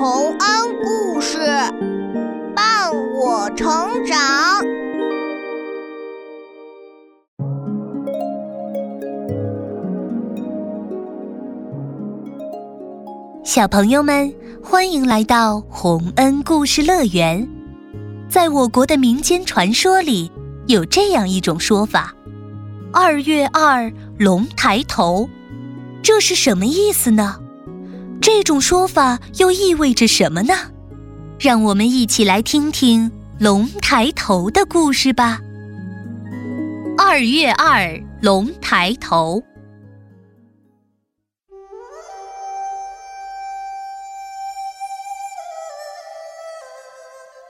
洪恩故事伴我成长。小朋友们，欢迎来到洪恩故事乐园。在我国的民间传说里，有这样一种说法：“二月二，龙抬头。”这是什么意思呢？这种说法又意味着什么呢？让我们一起来听听龙抬头的故事吧。二月二，龙抬头。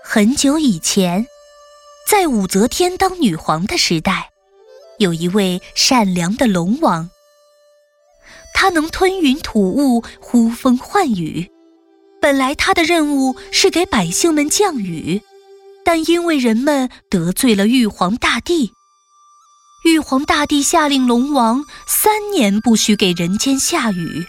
很久以前，在武则天当女皇的时代，有一位善良的龙王。他能吞云吐雾、呼风唤雨。本来他的任务是给百姓们降雨，但因为人们得罪了玉皇大帝，玉皇大帝下令龙王三年不许给人间下雨。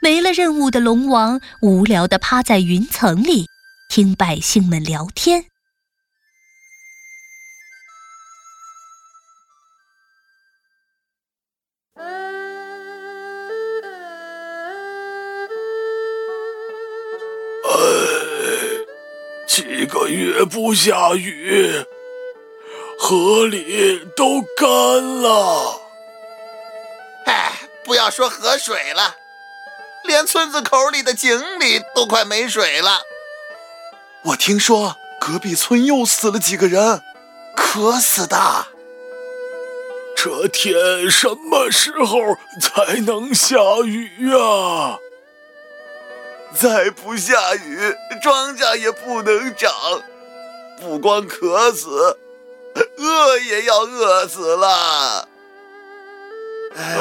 没了任务的龙王无聊地趴在云层里，听百姓们聊天。几个月不下雨，河里都干了。哎，不要说河水了，连村子口里的井里都快没水了。我听说隔壁村又死了几个人，渴死的。这天什么时候才能下雨呀？再不下雨，庄稼也不能长，不光渴死，饿也要饿死了。唉，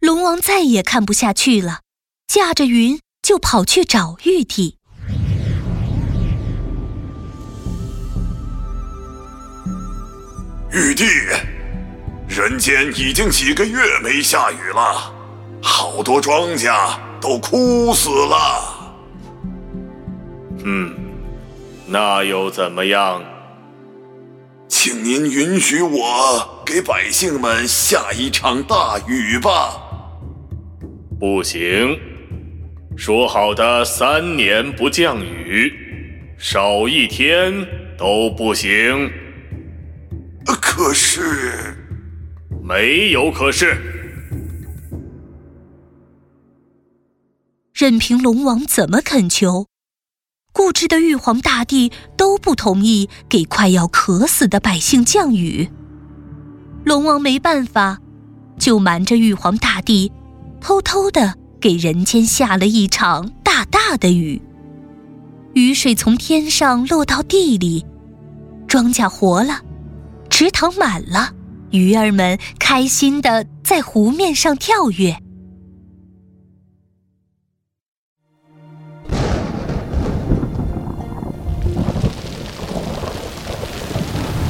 龙王再也看不下去了，驾着云就跑去找玉帝。玉帝。人间已经几个月没下雨了，好多庄稼都枯死了。嗯，那又怎么样？请您允许我给百姓们下一场大雨吧。不行，说好的三年不降雨，少一天都不行。可是。没有可是，任凭龙王怎么恳求，固执的玉皇大帝都不同意给快要渴死的百姓降雨。龙王没办法，就瞒着玉皇大帝，偷偷的给人间下了一场大大的雨。雨水从天上落到地里，庄稼活了，池塘满了。鱼儿们开心的在湖面上跳跃。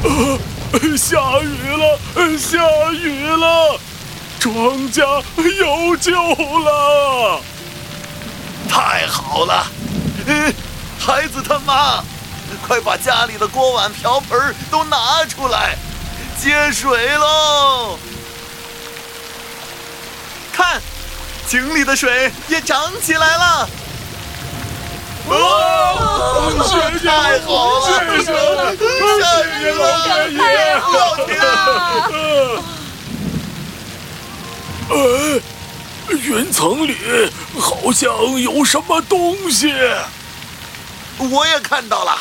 啊！下雨了！下雨了！庄稼有救了！太好了！孩子他妈，快把家里的锅碗瓢盆都拿出来！接水喽！看，井里的水也涨起来了。啊！太好了！谢谢下雨了，下雨了！老天啊！哎，云层里好像有什么东西。我也看到了，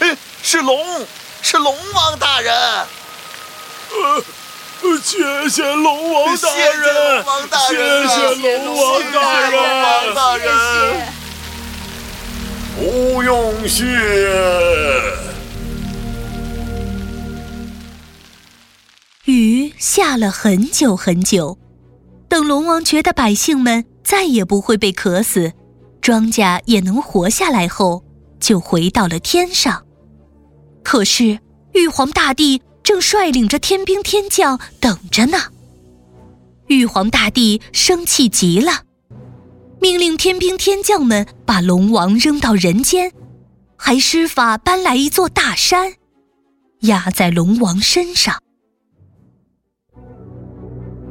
哎，是龙，是龙王大人。呃，谢谢龙王大人，谢谢龙王大人，大人，不用谢。雨下了很久很久，等龙王觉得百姓们再也不会被渴死，庄稼也能活下来后，就回到了天上。可是玉皇大帝。正率领着天兵天将等着呢。玉皇大帝生气极了，命令天兵天将们把龙王扔到人间，还施法搬来一座大山，压在龙王身上。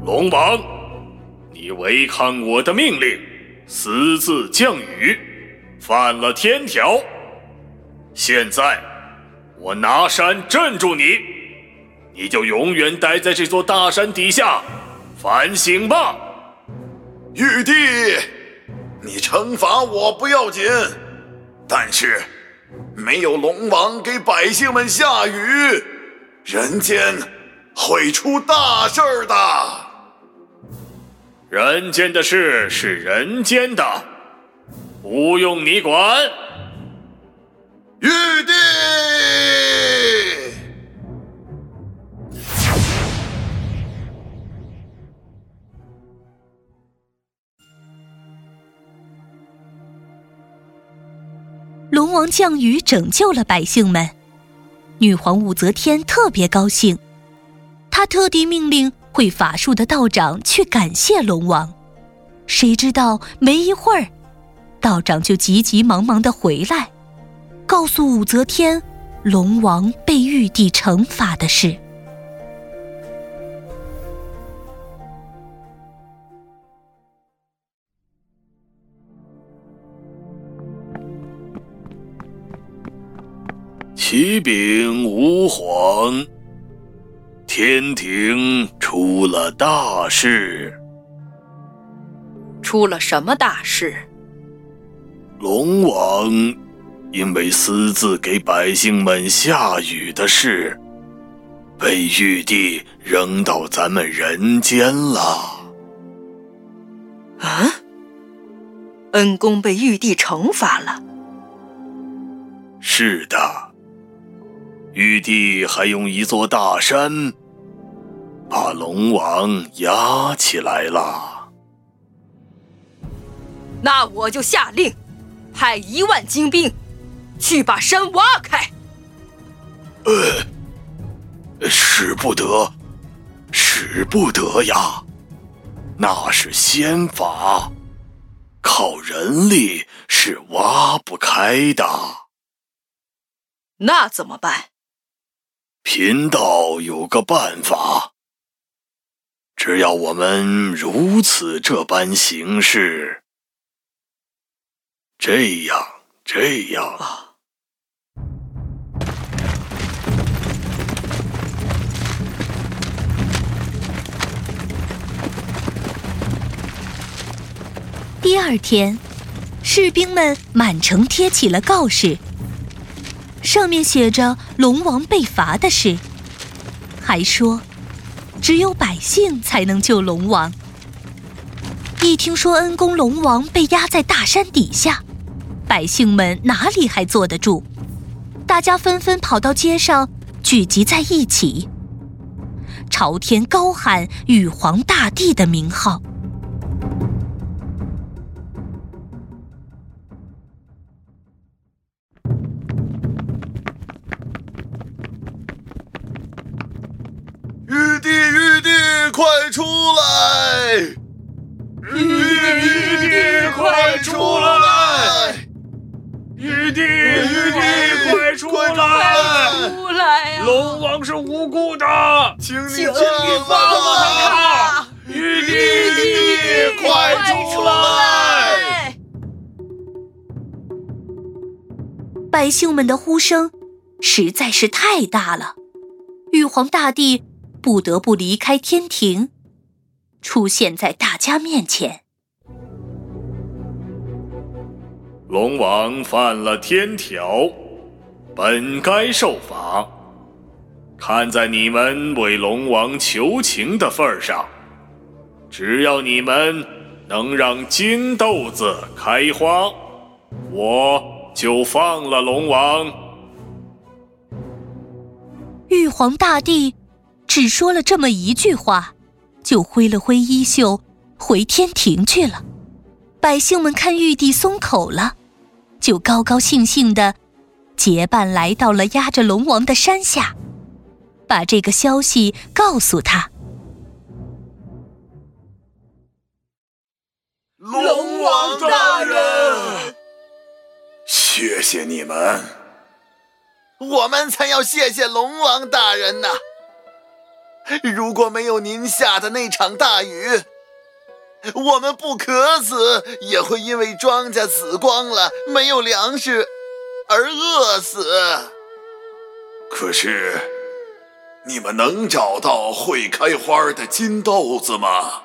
龙王，你违抗我的命令，私自降雨，犯了天条。现在，我拿山镇住你，你就永远待在这座大山底下。反省吧，玉帝，你惩罚我不要紧，但是没有龙王给百姓们下雨，人间会出大事儿的。人间的事是人间的，不用你管。玉帝。龙王降雨拯救了百姓们，女皇武则天特别高兴，她特地命令会法术的道长去感谢龙王。谁知道没一会儿，道长就急急忙忙的回来，告诉武则天，龙王被玉帝惩罚的事。启禀吾皇，天庭出了大事。出了什么大事？龙王因为私自给百姓们下雨的事，被玉帝扔到咱们人间了。啊！恩公被玉帝惩罚了。是的。玉帝还用一座大山把龙王压起来了。那我就下令，派一万精兵去把山挖开。呃，使不得，使不得呀！那是仙法，靠人力是挖不开的。那怎么办？贫道有个办法，只要我们如此这般行事，这样这样啊。第二天，士兵们满城贴起了告示。上面写着龙王被罚的事，还说只有百姓才能救龙王。一听说恩公龙王被压在大山底下，百姓们哪里还坐得住？大家纷纷跑到街上聚集在一起，朝天高喊玉皇大帝的名号。快出来！玉帝，玉帝，快出来！玉帝，玉帝，快出来！出来呀！龙王是无辜的，请你，请你放了他！玉帝，玉帝，快出来！百姓们的呼声实在是太大了，玉皇大帝。不得不离开天庭，出现在大家面前。龙王犯了天条，本该受罚。看在你们为龙王求情的份上，只要你们能让金豆子开花，我就放了龙王。玉皇大帝。只说了这么一句话，就挥了挥衣袖，回天庭去了。百姓们看玉帝松口了，就高高兴兴的结伴来到了压着龙王的山下。把这个消息告诉他。龙王大人，谢谢你们，我们才要谢谢龙王大人呢。如果没有您下的那场大雨，我们不渴死，也会因为庄稼死光了，没有粮食而饿死。可是，你们能找到会开花的金豆子吗？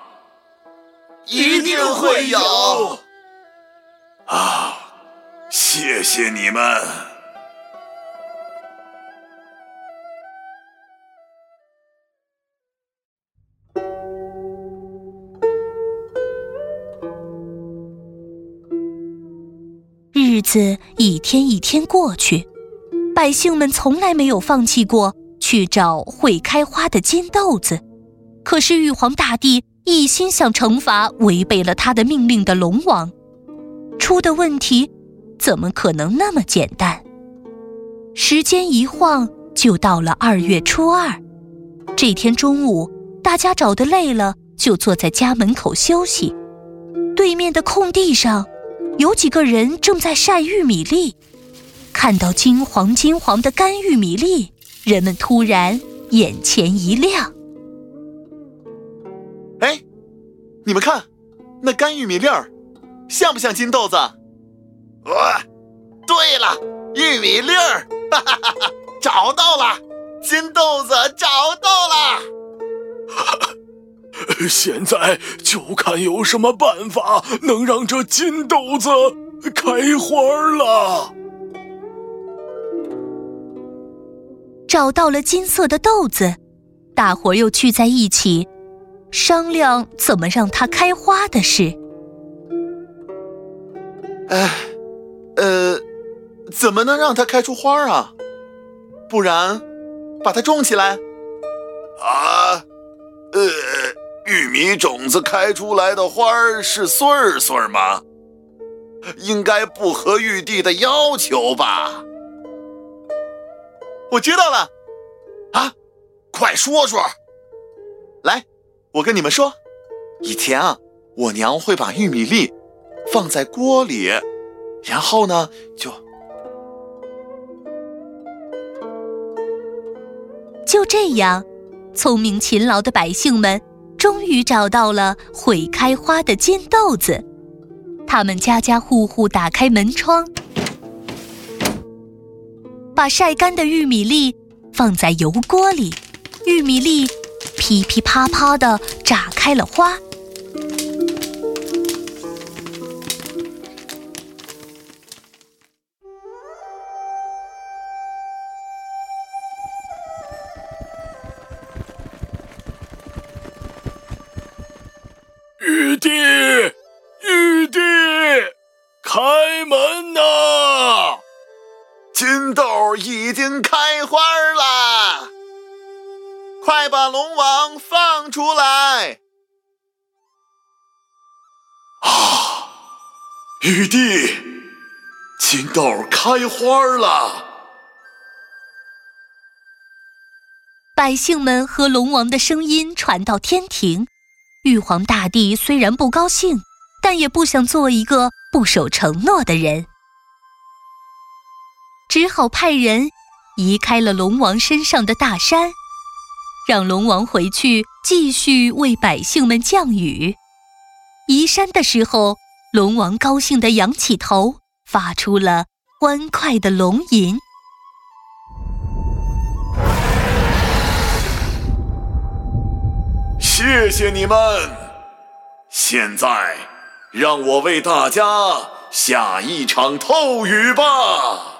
一定会有。啊，谢谢你们。子一天一天过去，百姓们从来没有放弃过去找会开花的金豆子。可是玉皇大帝一心想惩罚违背了他的命令的龙王，出的问题怎么可能那么简单？时间一晃就到了二月初二，这天中午，大家找得累了，就坐在家门口休息。对面的空地上。有几个人正在晒玉米粒，看到金黄金黄的干玉米粒，人们突然眼前一亮。哎，你们看，那干玉米粒儿，像不像金豆子？哇，对了，玉米粒儿，哈哈哈哈，找到了，金豆子找到了。现在就看有什么办法能让这金豆子开花了。找到了金色的豆子，大伙又聚在一起，商量怎么让它开花的事。哎，呃，怎么能让它开出花啊？不然，把它种起来。啊，呃。玉米种子开出来的花儿是穗儿穗儿吗？应该不合玉帝的要求吧？我知道了，啊，快说说。来，我跟你们说，以前啊，我娘会把玉米粒放在锅里，然后呢，就就这样，聪明勤劳的百姓们。终于找到了会开花的金豆子，他们家家户户打开门窗，把晒干的玉米粒放在油锅里，玉米粒噼噼啪啪的炸开了花。门呐！金豆已经开花啦，快把龙王放出来！啊，玉帝，金豆开花了！百姓们和龙王的声音传到天庭。玉皇大帝虽然不高兴，但也不想做一个不守承诺的人，只好派人移开了龙王身上的大山，让龙王回去继续为百姓们降雨。移山的时候，龙王高兴地仰起头，发出了欢快的龙吟。谢谢你们！现在，让我为大家下一场透雨吧。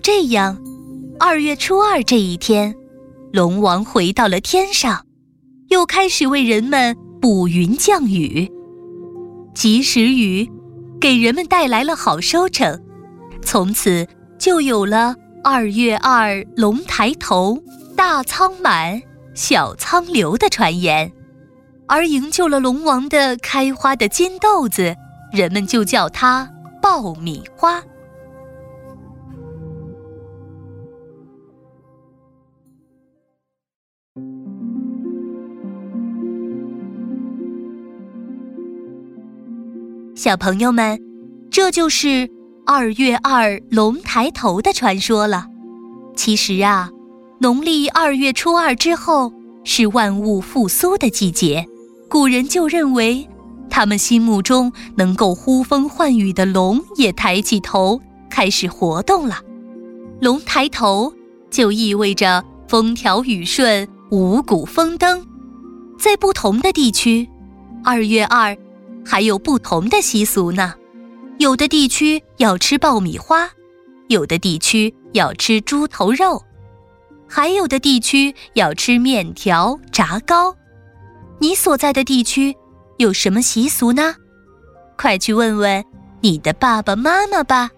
这样，二月初二这一天，龙王回到了天上，又开始为人们捕云降雨。及时雨给人们带来了好收成，从此就有了“二月二，龙抬头，大仓满，小仓流”的传言。而营救了龙王的开花的金豆子，人们就叫它爆米花。小朋友们，这就是二月二龙抬头的传说了。其实啊，农历二月初二之后是万物复苏的季节。古人就认为，他们心目中能够呼风唤雨的龙也抬起头，开始活动了。龙抬头就意味着风调雨顺、五谷丰登。在不同的地区，二月二还有不同的习俗呢。有的地区要吃爆米花，有的地区要吃猪头肉，还有的地区要吃面条、炸糕。你所在的地区有什么习俗呢？快去问问你的爸爸妈妈吧。